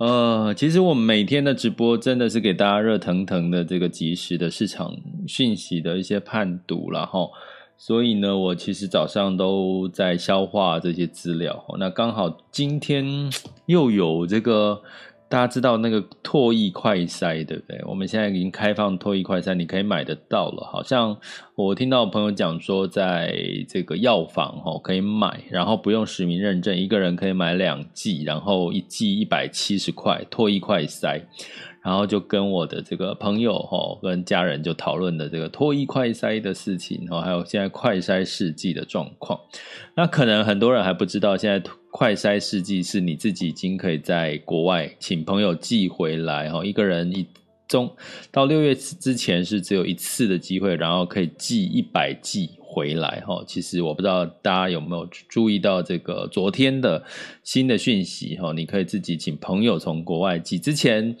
呃，其实我们每天的直播真的是给大家热腾腾的这个及时的市场讯息的一些判读了哈，所以呢，我其实早上都在消化这些资料。那刚好今天又有这个。大家知道那个唾液快筛对不对？我们现在已经开放唾液快筛，你可以买得到了。好像我听到朋友讲说，在这个药房哈可以买，然后不用实名认证，一个人可以买两剂，然后一剂一百七十块唾液快筛。然后就跟我的这个朋友哈，跟家人就讨论的这个唾液快筛的事情哈，还有现在快筛试剂的状况。那可能很多人还不知道，现在快筛试剂是你自己已经可以在国外请朋友寄回来哈，一个人一中到六月之前是只有一次的机会，然后可以寄一百剂回来哈。其实我不知道大家有没有注意到这个昨天的新的讯息哈，你可以自己请朋友从国外寄之前。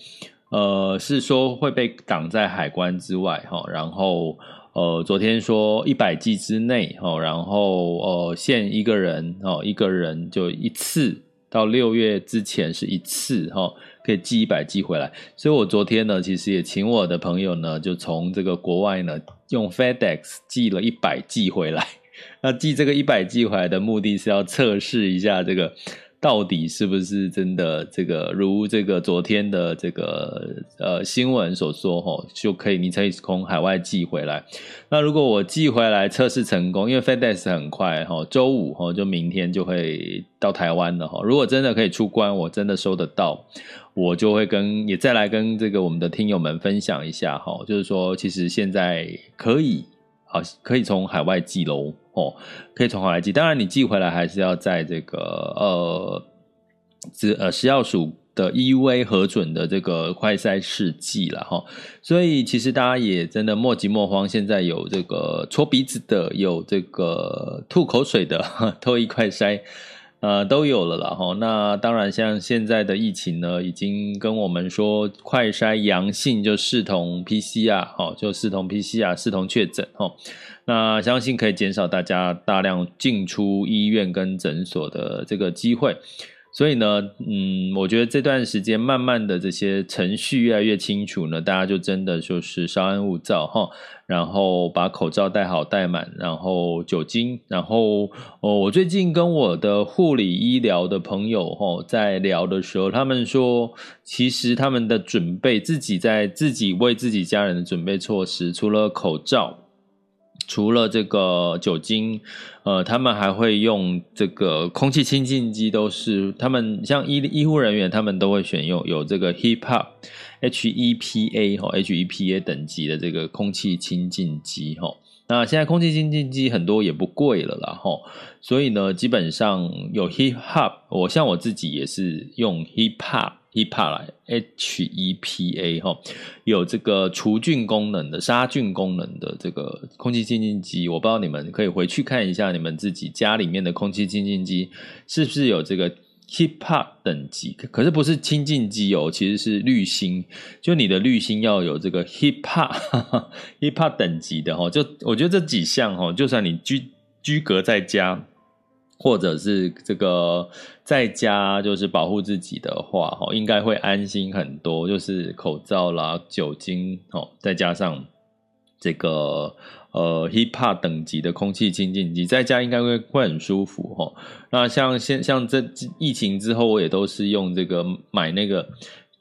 呃，是说会被挡在海关之外哈，然后呃，昨天说一百剂之内哈，然后呃，限一个人哦，一个人就一次，到六月之前是一次哈，可以寄一百剂回来。所以我昨天呢，其实也请我的朋友呢，就从这个国外呢，用 FedEx 寄了一百剂回来。那寄这个一百剂回来的目的是要测试一下这个。到底是不是真的？这个如这个昨天的这个呃新闻所说，吼，就可以你可以从海外寄回来。那如果我寄回来测试成功，因为 FedEx 很快，哈，周五哈就明天就会到台湾了，哈。如果真的可以出关，我真的收得到，我就会跟也再来跟这个我们的听友们分享一下，哈，就是说其实现在可以。好，可以从海外寄喽，哦，可以从海外寄。当然，你寄回来还是要在这个呃，只呃食药署的 EUA 核准的这个快筛试剂了哈。所以，其实大家也真的莫急莫慌。现在有这个搓鼻子的，有这个吐口水的，都 一块筛。呃，都有了啦哈。那当然，像现在的疫情呢，已经跟我们说，快筛阳性就视同 PCR 哈，就视同 PCR 视同确诊哈。那相信可以减少大家大量进出医院跟诊所的这个机会。所以呢，嗯，我觉得这段时间慢慢的这些程序越来越清楚呢，大家就真的就是稍安勿躁哈，然后把口罩戴好戴满，然后酒精，然后哦，我最近跟我的护理医疗的朋友哈在聊的时候，他们说，其实他们的准备自己在自己为自己家人的准备措施，除了口罩。除了这个酒精，呃，他们还会用这个空气清净机，都是他们像医医护人员，他们都会选用有这个 HEPA H E P A 哈 H E P A 等级的这个空气清净机哈。那现在空气清净机很多也不贵了啦哈，所以呢，基本上有 HEPA，我像我自己也是用 HEPA。HEPA 来，H E P A 哈，有这个除菌功能的、杀菌功能的这个空气清新机，我不知道你们可以回去看一下，你们自己家里面的空气清新机是不是有这个 HEPA 等级？可是不是清净机哦，其实是滤芯，就你的滤芯要有这个 HEPA HEPA 等级的哈。就我觉得这几项哈，就算你居居隔在家。或者是这个在家就是保护自己的话，哈，应该会安心很多。就是口罩啦、酒精，哦，再加上这个呃 HEPA 等级的空气清净机，在家应该会会很舒服哈。那像现像这疫情之后，我也都是用这个买那个。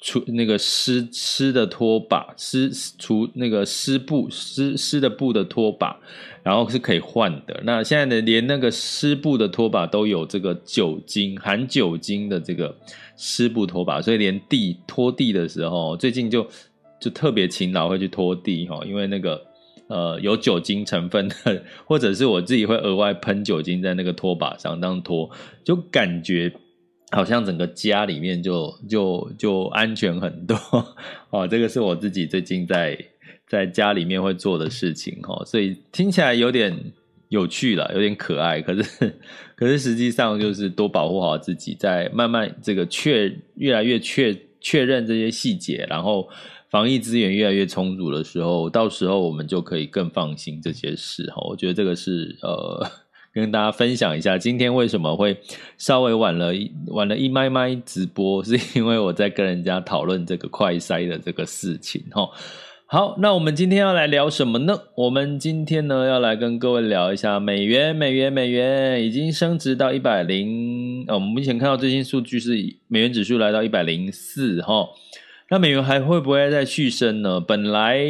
除那个湿湿的拖把，湿除那个湿布湿湿的布的拖把，然后是可以换的。那现在呢，连那个湿布的拖把都有这个酒精含酒精的这个湿布拖把，所以连地拖地的时候，最近就就特别勤劳会去拖地哈，因为那个呃有酒精成分的，或者是我自己会额外喷酒精在那个拖把上当拖，就感觉。好像整个家里面就就就安全很多 哦，这个是我自己最近在在家里面会做的事情哈，所以听起来有点有趣了，有点可爱，可是可是实际上就是多保护好自己，在慢慢这个确越来越确确认这些细节，然后防疫资源越来越充足的时候，到时候我们就可以更放心这些事哈。我觉得这个是呃。跟大家分享一下，今天为什么会稍微晚了一晚了一麦麦直播，是因为我在跟人家讨论这个快筛的这个事情齁。好，那我们今天要来聊什么呢？我们今天呢要来跟各位聊一下美元，美元，美元已经升值到一百零，我们目前看到最新数据是美元指数来到一百零四齁。那美元还会不会再续升呢？本来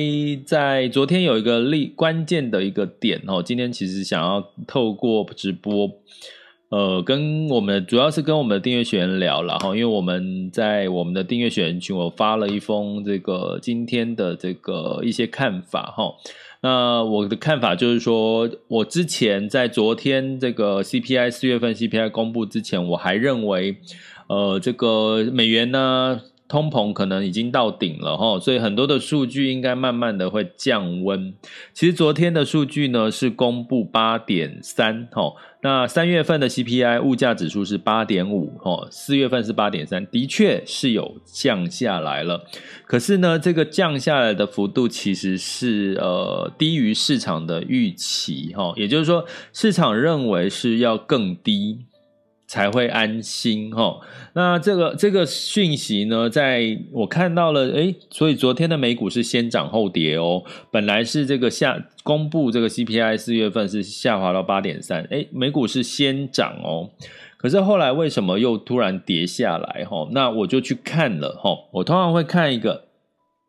在昨天有一个利关键的一个点哦，今天其实想要透过直播，呃，跟我们主要是跟我们的订阅学员聊了哈，因为我们在我们的订阅学员群，我发了一封这个今天的这个一些看法哈。那我的看法就是说，我之前在昨天这个 CPI 四月份 CPI 公布之前，我还认为，呃，这个美元呢。通膨可能已经到顶了哈，所以很多的数据应该慢慢的会降温。其实昨天的数据呢是公布八点三哈，那三月份的 CPI 物价指数是八点五哈，四月份是八点三，的确是有降下来了。可是呢，这个降下来的幅度其实是呃低于市场的预期哈，也就是说市场认为是要更低。才会安心哈。那这个这个讯息呢，在我看到了，诶，所以昨天的美股是先涨后跌哦。本来是这个下公布这个 CPI 四月份是下滑到八点三，诶，美股是先涨哦。可是后来为什么又突然跌下来哈？那我就去看了哈。我通常会看一个。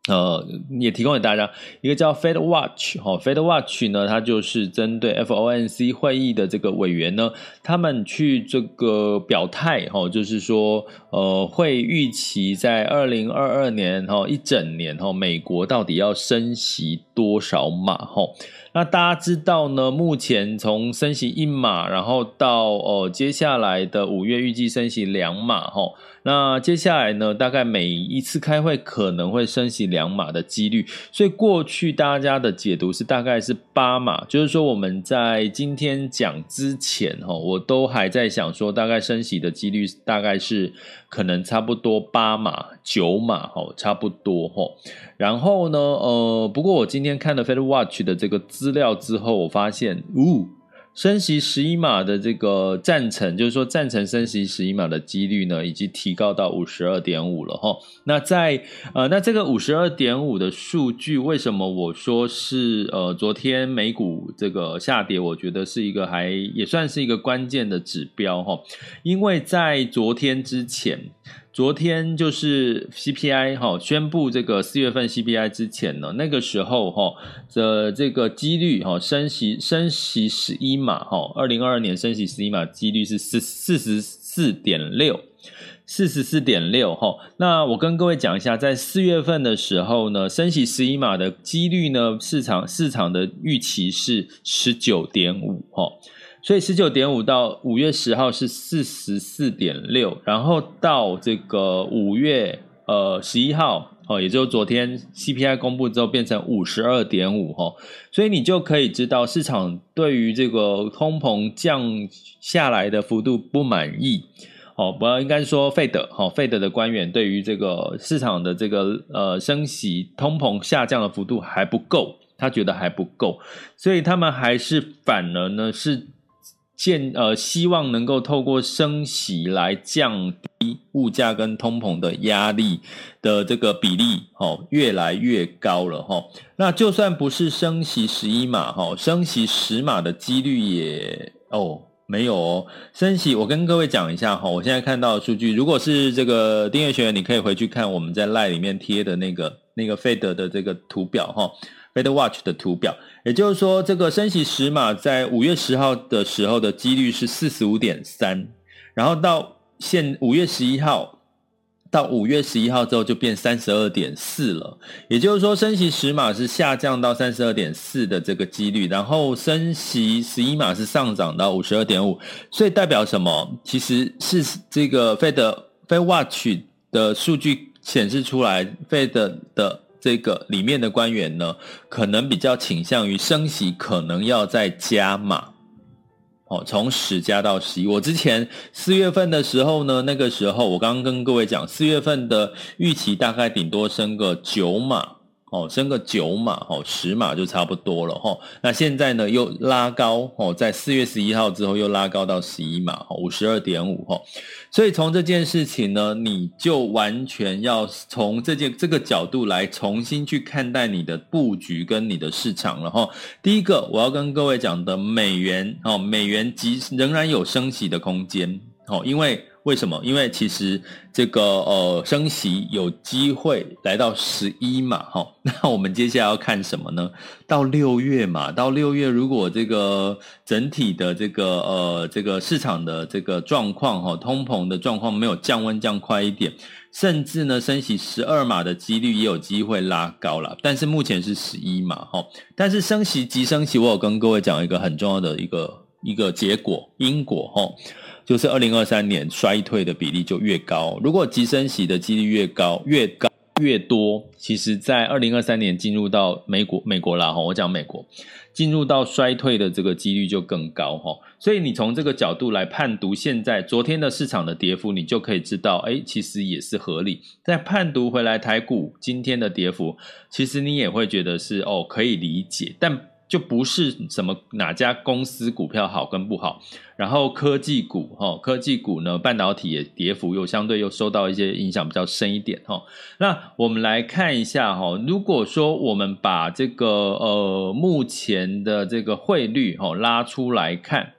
呃，也提供给大家一个叫 Fed Watch 哈，Fed Watch 呢，它就是针对 FOMC 会议的这个委员呢，他们去这个表态哈，就是说，呃，会预期在二零二二年哈一整年哈，美国到底要升息多少码哈？那大家知道呢，目前从升息一码，然后到哦、接下来的五月预计升息两码哈。那接下来呢，大概每一次开会可能会升息两码的几率，所以过去大家的解读是大概是八码，就是说我们在今天讲之前哈，我都还在想说大概升息的几率大概是可能差不多八码九码哈，差不多哈。然后呢，呃，不过我今天看了 Fed Watch 的这个资料之后，我发现，呜。升息十一码的这个赞成，就是说赞成升息十一码的几率呢，已经提高到五十二点五了哈。那在呃，那这个五十二点五的数据，为什么我说是呃，昨天美股这个下跌，我觉得是一个还也算是一个关键的指标哈，因为在昨天之前。昨天就是 CPI 哈宣布这个四月份 CPI 之前呢，那个时候哈的这个几率哈升息升息十一码哈，二零二二年升息十一码几率是四四十四点六，四十四点六哈。那我跟各位讲一下，在四月份的时候呢，升息十一码的几率呢，市场市场的预期是十九点五哈。所以十九点五到五月十号是四十四点六，然后到这个五月呃十一号哦，也就是昨天 CPI 公布之后变成五十二点五哈，所以你就可以知道市场对于这个通膨降下来的幅度不满意哦，不要应该说费德哈费德的官员对于这个市场的这个呃升息通膨下降的幅度还不够，他觉得还不够，所以他们还是反而呢是。建呃希望能够透过升息来降低物价跟通膨的压力的这个比例哦，越来越高了哈。那就算不是升息十一码哈，升息十码的几率也哦。没有哦，升息。我跟各位讲一下哈，我现在看到的数据，如果是这个订阅学员，你可以回去看我们在赖里面贴的那个那个费德的这个图表哈，Fed Watch 的图表。也就是说，这个升息十码在五月十号的时候的几率是四十五点三，然后到现五月十一号。到五月十一号之后就变三十二点四了，也就是说升息十码是下降到三十二点四的这个几率，然后升息十一码是上涨到五十二点五，所以代表什么？其实是这个 Fed Fed Watch 的数据显示出来，Fed 的这个里面的官员呢，可能比较倾向于升息，可能要再加码。哦，从十加到十一。我之前四月份的时候呢，那个时候我刚刚跟各位讲，四月份的预期大概顶多升个九码。哦，升个九码，哦，十码就差不多了，哈。那现在呢，又拉高，哦，在四月十一号之后又拉高到十一码，五十二点五，哈。所以从这件事情呢，你就完全要从这件这个角度来重新去看待你的布局跟你的市场了，哈。第一个，我要跟各位讲的，美元，哦，美元即仍然有升息的空间，哦，因为。为什么？因为其实这个呃升息有机会来到十一嘛，哈。那我们接下来要看什么呢？到六月嘛，到六月如果这个整体的这个呃这个市场的这个状况哈，通膨的状况没有降温降快一点，甚至呢升息十二码的几率也有机会拉高了。但是目前是十一嘛哈。但是升息即升息，我有跟各位讲一个很重要的一个一个结果因果哈。就是二零二三年衰退的比例就越高，如果急升息的几率越高，越高越多，其实，在二零二三年进入到美国美国啦哈，我讲美国进入到衰退的这个几率就更高哈，所以你从这个角度来判读现在昨天的市场的跌幅，你就可以知道，哎，其实也是合理。再判读回来台股今天的跌幅，其实你也会觉得是哦，可以理解，但。就不是什么哪家公司股票好跟不好，然后科技股哈，科技股呢，半导体也跌幅又相对又受到一些影响比较深一点哈。那我们来看一下哈，如果说我们把这个呃目前的这个汇率哈拉出来看，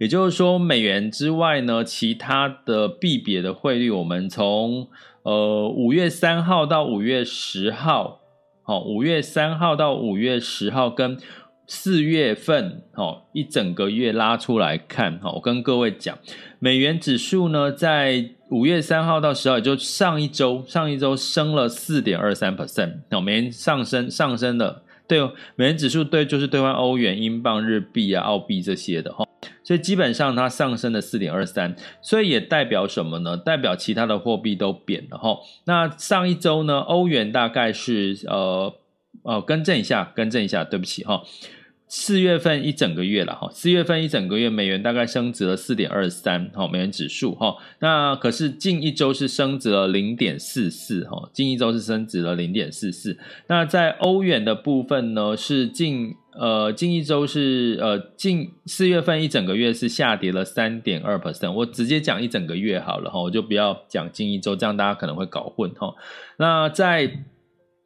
也就是说美元之外呢，其他的币别的汇率，我们从呃五月三号到五月十号，好，五月三号到五月十号跟。四月份，哦，一整个月拉出来看，哈，我跟各位讲，美元指数呢，在五月三号到十号，也就上一周，上一周升了四点二三 percent，哦，美元上升，上升了，对，美元指数对，就是兑换欧元、英镑、日币啊、澳币这些的，哈，所以基本上它上升了四点二三，所以也代表什么呢？代表其他的货币都贬了，哈。那上一周呢，欧元大概是，呃，呃，更正一下，更正一下，对不起，哈。四月份一整个月了哈，四月份一整个月美元大概升值了四点二三哈，美元指数哈，那可是近一周是升值了零点四四哈，近一周是升值了零点四四。那在欧元的部分呢，是近呃近一周是呃近四月份一整个月是下跌了三点二 percent，我直接讲一整个月好了哈，我就不要讲近一周，这样大家可能会搞混哈。那在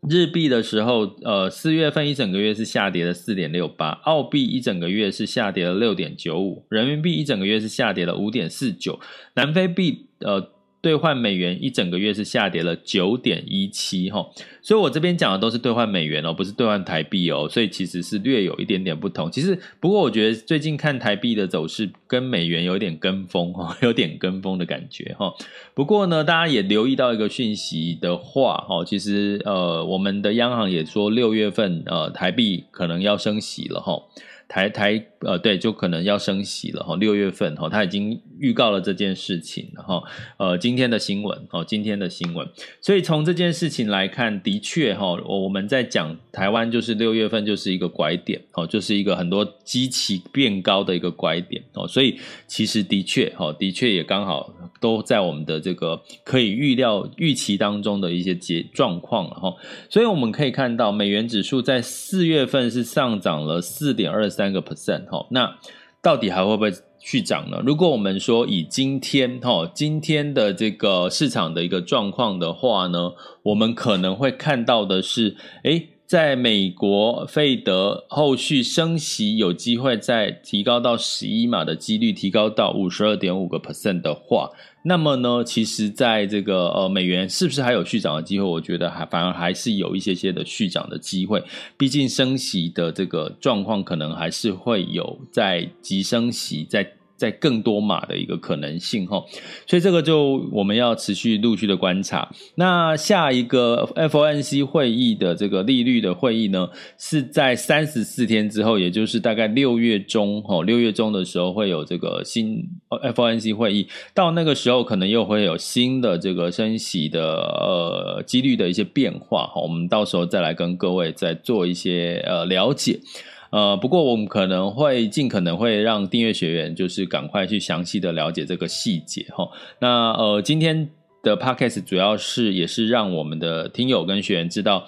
日币的时候，呃，四月份一整个月是下跌了四点六八，澳币一整个月是下跌了六点九五，人民币一整个月是下跌了五点四九，南非币，呃。兑换美元一整个月是下跌了九点一七哈，所以我这边讲的都是兑换美元哦，不是兑换台币哦，所以其实是略有一点点不同。其实不过我觉得最近看台币的走势跟美元有点跟风哈，有点跟风的感觉哈。不过呢，大家也留意到一个讯息的话哈，其实呃，我们的央行也说六月份呃台币可能要升息了哈。台台呃对，就可能要升息了哈，六月份哈，他已经预告了这件事情哈，呃，今天的新闻哦，今天的新闻，所以从这件事情来看，的确哈，我们在讲台湾就是六月份就是一个拐点哦，就是一个很多基期变高的一个拐点哦，所以其实的确哈，的确也刚好都在我们的这个可以预料预期当中的一些结状况了哈，所以我们可以看到美元指数在四月份是上涨了四点二三。个 percent 哈，那到底还会不会去涨呢？如果我们说以今天哈今天的这个市场的一个状况的话呢，我们可能会看到的是，诶在美国费德后续升息有机会再提高到十一码的几率提高到五十二点五个 percent 的话，那么呢，其实在这个呃美元是不是还有续涨的机会？我觉得还反而还是有一些些的续涨的机会，毕竟升息的这个状况可能还是会有在急升息在。在更多码的一个可能性哈，所以这个就我们要持续陆续的观察。那下一个 FOMC 会议的这个利率的会议呢，是在三十四天之后，也就是大概六月中哈，六月中的时候会有这个新 FOMC 会议。到那个时候，可能又会有新的这个升息的呃几率的一些变化哈。我们到时候再来跟各位再做一些呃了解。呃，不过我们可能会尽可能会让订阅学员就是赶快去详细的了解这个细节哈。那呃，今天的 podcast 主要是也是让我们的听友跟学员知道，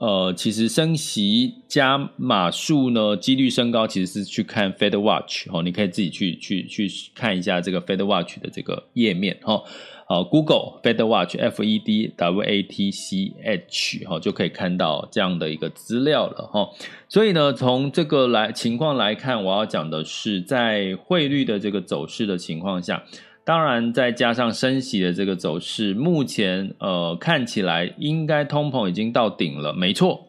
呃，其实升息加码数呢，几率升高，其实是去看 Fed Watch 哦，你可以自己去去去看一下这个 Fed Watch 的这个页面哈。好，Google Fed Watch F E D W A T C H 哈，就可以看到这样的一个资料了哈。所以呢，从这个来情况来看，我要讲的是，在汇率的这个走势的情况下，当然再加上升息的这个走势，目前呃看起来应该通膨已经到顶了，没错。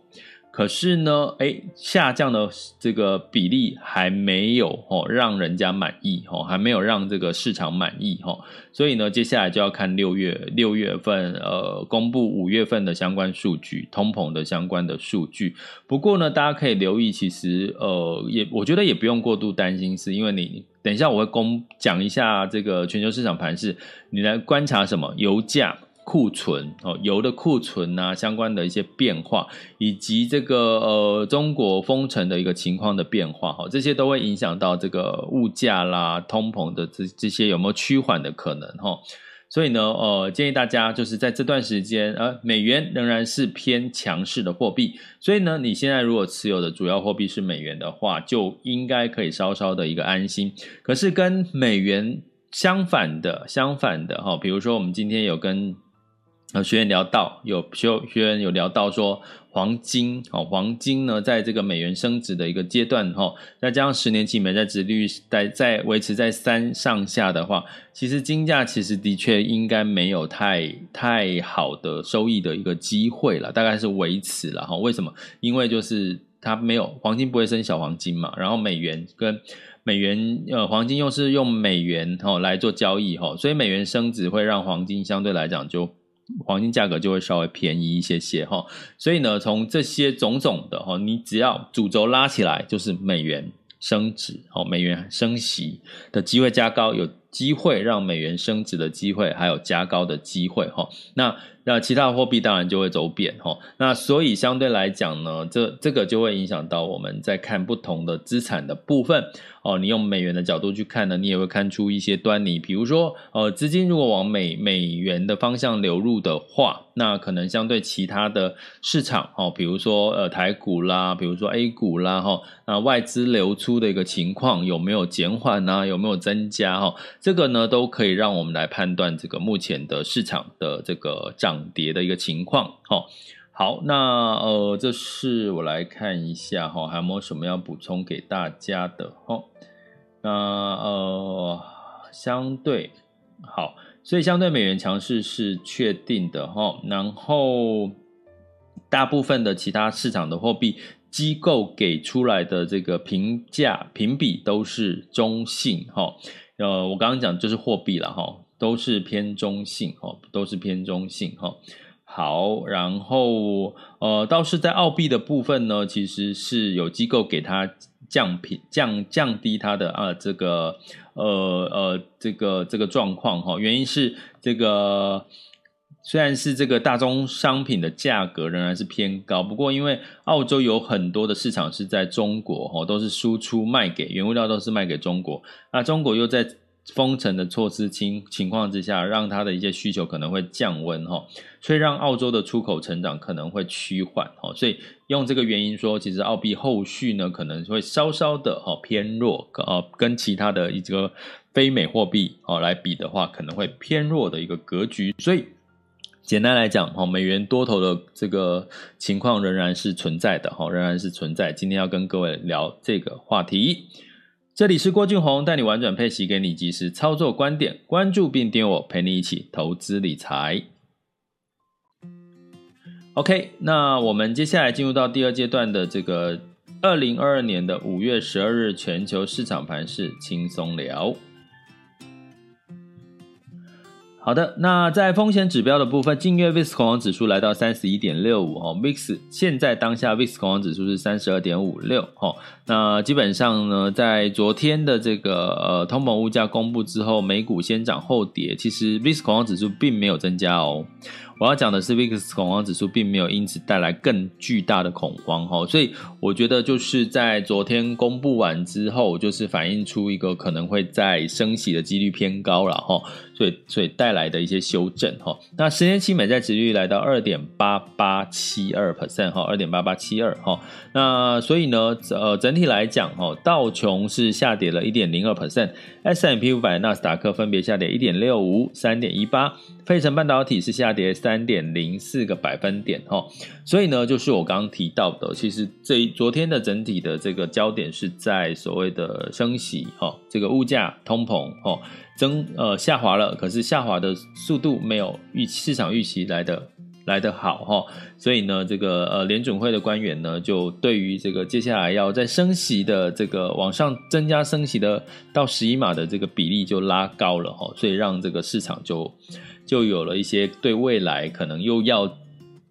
可是呢，哎，下降的这个比例还没有哦，让人家满意哦，还没有让这个市场满意哦，所以呢，接下来就要看六月六月份呃公布五月份的相关数据，通膨的相关的数据。不过呢，大家可以留意，其实呃也我觉得也不用过度担心，是因为你等一下我会公讲一下这个全球市场盘势，你来观察什么油价。库存哦，油的库存啊，相关的一些变化，以及这个呃中国封城的一个情况的变化，哈，这些都会影响到这个物价啦、通膨的这这些有没有趋缓的可能，哈。所以呢，呃，建议大家就是在这段时间，呃，美元仍然是偏强势的货币，所以呢，你现在如果持有的主要货币是美元的话，就应该可以稍稍的一个安心。可是跟美元相反的，相反的哈，比如说我们今天有跟呃，学员聊到有学学员有聊到说黄金哦，黄金呢，在这个美元升值的一个阶段哈，再加上十年期美债殖利率在在维持在三上下的话，其实金价其实的确应该没有太太好的收益的一个机会了，大概是维持了哈。为什么？因为就是它没有黄金不会升小黄金嘛，然后美元跟美元呃黄金又是用美元哦来做交易哈，所以美元升值会让黄金相对来讲就。黄金价格就会稍微便宜一些些哈，所以呢，从这些种种的哈，你只要主轴拉起来，就是美元升值哦，美元升息的机会加高，有机会让美元升值的机会，还有加高的机会哈。那那其他货币当然就会走贬哈。那所以相对来讲呢，这这个就会影响到我们在看不同的资产的部分。哦，你用美元的角度去看呢，你也会看出一些端倪。比如说，呃，资金如果往美美元的方向流入的话，那可能相对其他的市场，哦，比如说呃台股啦，比如说 A 股啦，哈，那外资流出的一个情况有没有减缓呢？有没有增加？哈，这个呢都可以让我们来判断这个目前的市场的这个涨跌的一个情况。哈，好，那呃，这是我来看一下哈，还有没有什么要补充给大家的？哈。那呃，相对好，所以相对美元强势是确定的哈。然后大部分的其他市场的货币机构给出来的这个评价评比都是中性哈。呃，我刚刚讲就是货币了哈，都是偏中性哦，都是偏中性哈。好，然后呃，倒是在澳币的部分呢，其实是有机构给它。降平降降低它的啊这个呃呃这个这个状况哈，原因是这个虽然是这个大宗商品的价格仍然是偏高，不过因为澳洲有很多的市场是在中国哈，都是输出卖给原物料都是卖给中国，那中国又在封城的措施情情况之下，让它的一些需求可能会降温哈，所以让澳洲的出口成长可能会趋缓哈，所以用这个原因说，其实澳币后续呢可能会稍稍的哈偏弱，呃，跟其他的一个非美货币哦来比的话，可能会偏弱的一个格局，所以。简单来讲，哈，美元多头的这个情况仍然是存在的，哈，仍然是存在。今天要跟各位聊这个话题。这里是郭俊宏，带你玩转配息，给你及时操作观点，关注并点我，陪你一起投资理财。OK，那我们接下来进入到第二阶段的这个二零二二年的五月十二日全球市场盘势轻松聊。好的，那在风险指标的部分，近月 VIX 恐慌指数来到三十一点六五哦，VIX 现在当下 VIX 恐慌指数是三十二点五六哦，那基本上呢，在昨天的这个呃通膨物价公布之后，美股先涨后跌，其实 VIX 恐慌指数并没有增加哦。我要讲的是，VIX 恐慌指数并没有因此带来更巨大的恐慌哈，所以我觉得就是在昨天公布完之后，就是反映出一个可能会再升息的几率偏高了哈，所以所以带来的一些修正哈。那十年期美债殖利率来到二点八八七二 percent 哈，二点八八七二哈。那所以呢，呃，整体来讲哈，道琼是下跌了一点零二 percent，S&P 五百、纳斯达克分别下跌一点六五、三点一八。费城半导体是下跌三三点零四个百分点哈，所以呢，就是我刚刚提到的，其实这昨天的整体的这个焦点是在所谓的升息哈，这个物价通膨哦增呃下滑了，可是下滑的速度没有预市场预期来的来得好哈，所以呢，这个呃联准会的官员呢，就对于这个接下来要在升息的这个往上增加升息的到十一码的这个比例就拉高了哈，所以让这个市场就。就有了一些对未来可能又要，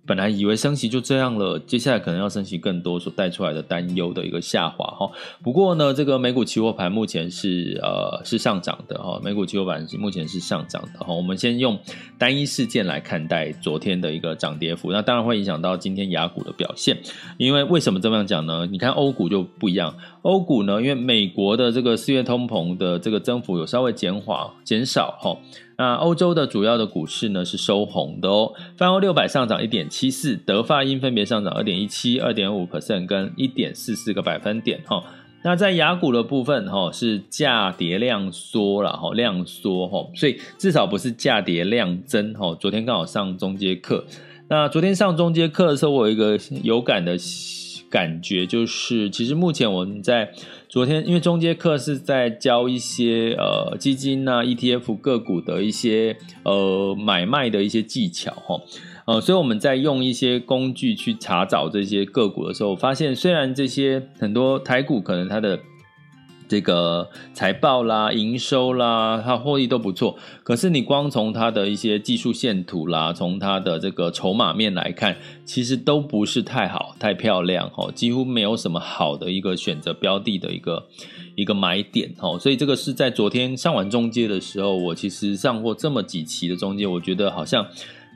本来以为升息就这样了，接下来可能要升息更多所带出来的担忧的一个下滑哈。不过呢，这个美股期货盘目前是呃是上涨的哈，美股期货盘目前是上涨的哈。我们先用单一事件来看待昨天的一个涨跌幅，那当然会影响到今天雅股的表现。因为为什么这么样讲呢？你看欧股就不一样，欧股呢，因为美国的这个四月通膨的这个增幅有稍微减缓减少哈。那欧洲的主要的股市呢是收红的哦，泛欧六百上涨一点七四，德法英分别上涨二点一七、二点五 percent 跟一点四四个百分点哈。那在雅股的部分哈是价跌量缩了哈，量缩哈，所以至少不是价跌量增哈。昨天刚好上中阶课，那昨天上中阶课的时候，我有一个有感的感觉，就是其实目前我们在。昨天，因为中间课是在教一些呃基金呐、啊、ETF 个股的一些呃买卖的一些技巧哈，呃，所以我们在用一些工具去查找这些个股的时候，发现虽然这些很多台股可能它的。这个财报啦、营收啦，它获利都不错。可是你光从它的一些技术线图啦，从它的这个筹码面来看，其实都不是太好、太漂亮哦，几乎没有什么好的一个选择标的的一个一个买点哦。所以这个是在昨天上完中介的时候，我其实上过这么几期的中介，我觉得好像。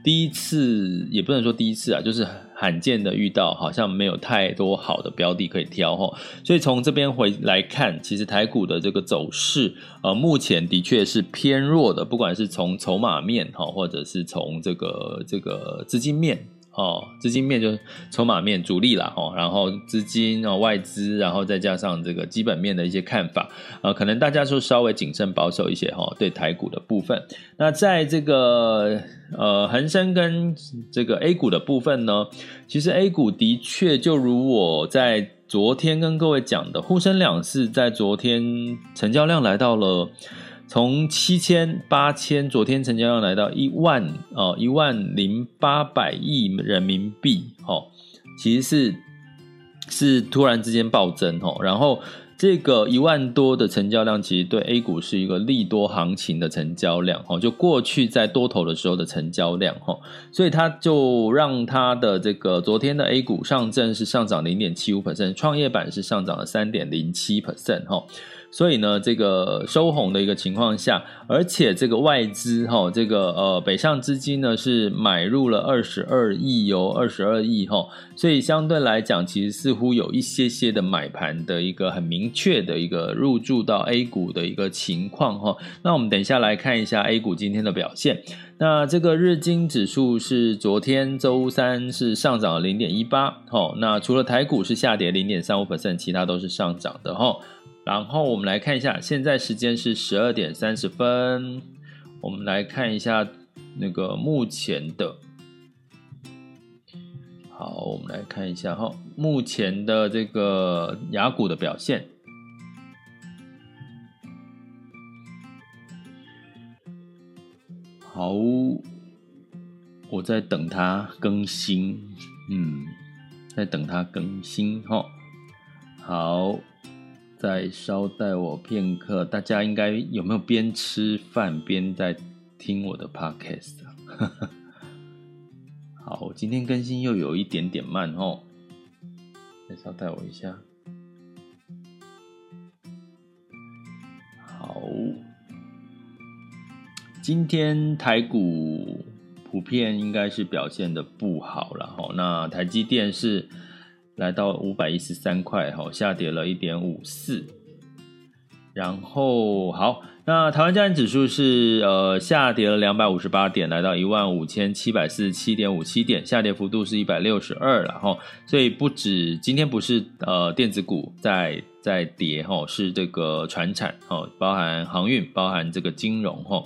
第一次也不能说第一次啊，就是罕见的遇到，好像没有太多好的标的可以挑哦，所以从这边回来看，其实台股的这个走势，呃，目前的确是偏弱的，不管是从筹码面哈，或者是从这个这个资金面。哦，资金面就筹码面主力啦，哦，然后资金哦外资，然后再加上这个基本面的一些看法，呃，可能大家就稍微谨慎保守一些哈，对台股的部分。那在这个呃恒生跟这个 A 股的部分呢，其实 A 股的确就如我在昨天跟各位讲的，沪深两市在昨天成交量来到了。从七千八千，昨天成交量来到一万哦，一万零八百亿人民币哦，其实是是突然之间暴增哦，然后这个一万多的成交量，其实对 A 股是一个利多行情的成交量哦，就过去在多头的时候的成交量哦，所以它就让它的这个昨天的 A 股上证是上涨零点七五 percent，创业板是上涨了三点零七 percent 哈。所以呢，这个收红的一个情况下，而且这个外资哈，这个呃北上资金呢是买入了二十二亿哟，二十二亿哈，所以相对来讲，其实似乎有一些些的买盘的一个很明确的一个入驻到 A 股的一个情况哈。那我们等一下来看一下 A 股今天的表现。那这个日经指数是昨天周三是上涨了零点一八，哈。那除了台股是下跌零点三五 percent，其他都是上涨的哈。然后我们来看一下，现在时间是十二点三十分，我们来看一下那个目前的。好，我们来看一下哈，目前的这个雅股的表现。好，我在等它更新，嗯，在等它更新哈。好，再稍待我片刻。大家应该有没有边吃饭边在听我的 podcast 啊？好，今天更新又有一点点慢哦，再稍待我一下。好，今天台股普遍应该是表现得不好了哈。那台积电是来到五百一十三块哈，下跌了一点五四。然后好。那台湾加权指数是呃下跌了两百五十八点，来到一万五千七百四十七点五七点，下跌幅度是一百六十二，然后所以不止今天不是呃电子股在在跌哈，是这个船产哦，包含航运，包含这个金融哈。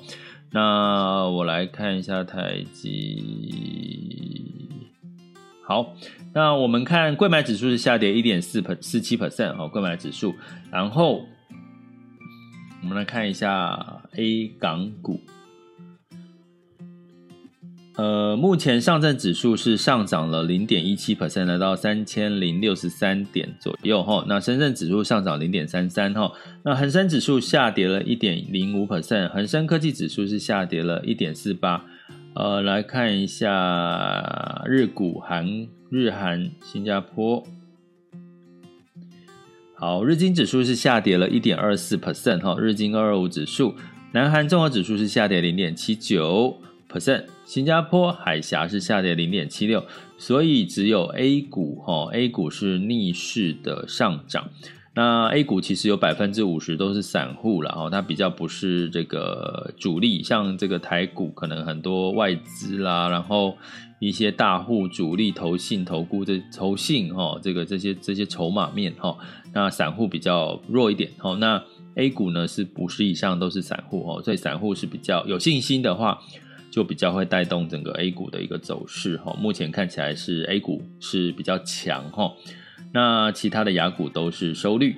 那我来看一下台积，好，那我们看柜买指数是下跌一点四四七 percent 哦，柜买指数，然后。我们来看一下 A 港股，呃，目前上证指数是上涨了零点一七 percent，来到三千零六十三点左右哈。那深圳指数上涨零点三三哈。那恒生指数下跌了一点零五 percent，恒生科技指数是下跌了一点四八。呃，来看一下日股韩日韩新加坡。好，日经指数是下跌了一点二四 percent 哈，日经二二五指数，南韩综合指数是下跌零点七九 percent，新加坡海峡是下跌零点七六，所以只有 A 股哈，A 股是逆势的上涨。那 A 股其实有百分之五十都是散户了哈，它比较不是这个主力，像这个台股可能很多外资啦，然后一些大户主力投信投顾这投信哈，这个这些这些筹码面哈，那散户比较弱一点哈。那 A 股呢是五十以上都是散户哈，所以散户是比较有信心的话，就比较会带动整个 A 股的一个走势哈。目前看起来是 A 股是比较强哈。那其他的雅股都是收绿，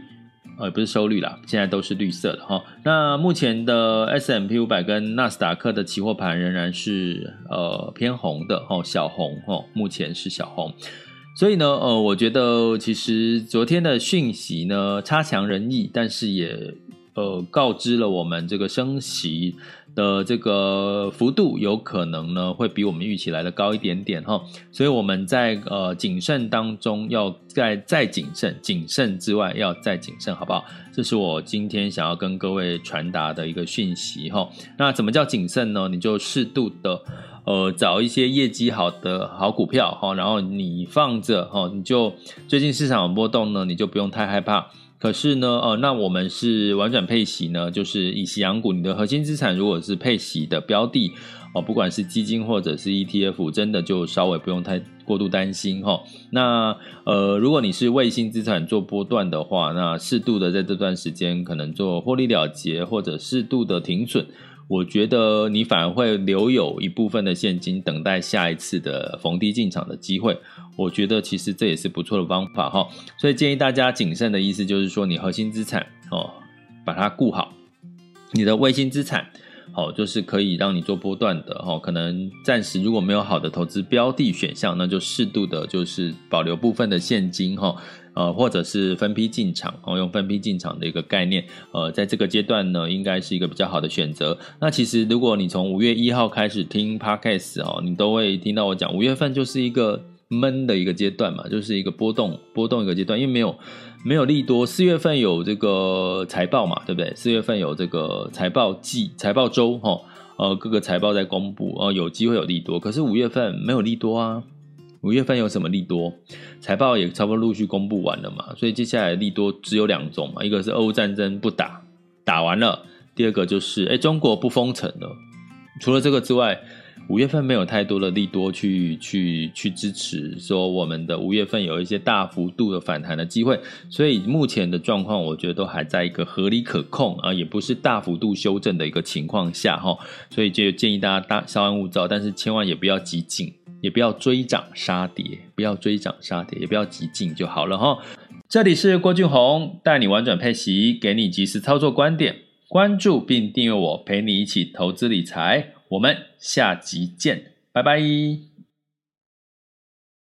呃，不是收绿啦，现在都是绿色的哈。那目前的 S M P 五百跟纳斯达克的期货盘仍然是呃偏红的哦，小红哦，目前是小红。所以呢，呃，我觉得其实昨天的讯息呢差强人意，但是也呃告知了我们这个升息。的这个幅度有可能呢会比我们预期来的高一点点哈，所以我们在呃谨慎当中要再再谨慎，谨慎之外要再谨慎，好不好？这是我今天想要跟各位传达的一个讯息哈。那怎么叫谨慎呢？你就适度的呃找一些业绩好的好股票哈，然后你放着哈，你就最近市场有波动呢，你就不用太害怕。可是呢，呃，那我们是婉转配息呢，就是以息养股。你的核心资产如果是配息的标的，哦，不管是基金或者是 ETF，真的就稍微不用太过度担心哈。那呃，如果你是卫星资产做波段的话，那适度的在这段时间可能做获利了结，或者适度的停损。我觉得你反而会留有一部分的现金，等待下一次的逢低进场的机会。我觉得其实这也是不错的方法哈，所以建议大家谨慎的意思就是说，你核心资产哦，把它顾好，你的卫星资产好，就是可以让你做波段的哈。可能暂时如果没有好的投资标的选项，那就适度的就是保留部分的现金哈。呃，或者是分批进场，哦，用分批进场的一个概念，呃，在这个阶段呢，应该是一个比较好的选择。那其实，如果你从五月一号开始听 Podcast 哦，你都会听到我讲，五月份就是一个闷的一个阶段嘛，就是一个波动波动一个阶段，因为没有没有利多。四月份有这个财报嘛，对不对？四月份有这个财报季、财报周，哈，呃，各个财报在公布，呃，有机会有利多。可是五月份没有利多啊。五月份有什么利多？财报也差不多陆续公布完了嘛，所以接下来利多只有两种嘛，一个是俄乌战争不打，打完了；第二个就是哎，中国不封城了。除了这个之外，五月份没有太多的利多去去去支持，说我们的五月份有一些大幅度的反弹的机会，所以目前的状况，我觉得都还在一个合理可控啊，也不是大幅度修正的一个情况下哈，所以就建议大家大稍安勿躁，但是千万也不要急进，也不要追涨杀跌，不要追涨杀跌，也不要急进就好了哈。这里是郭俊宏，带你玩转配息，给你及时操作观点，关注并订阅我，陪你一起投资理财。我们下集见，拜拜。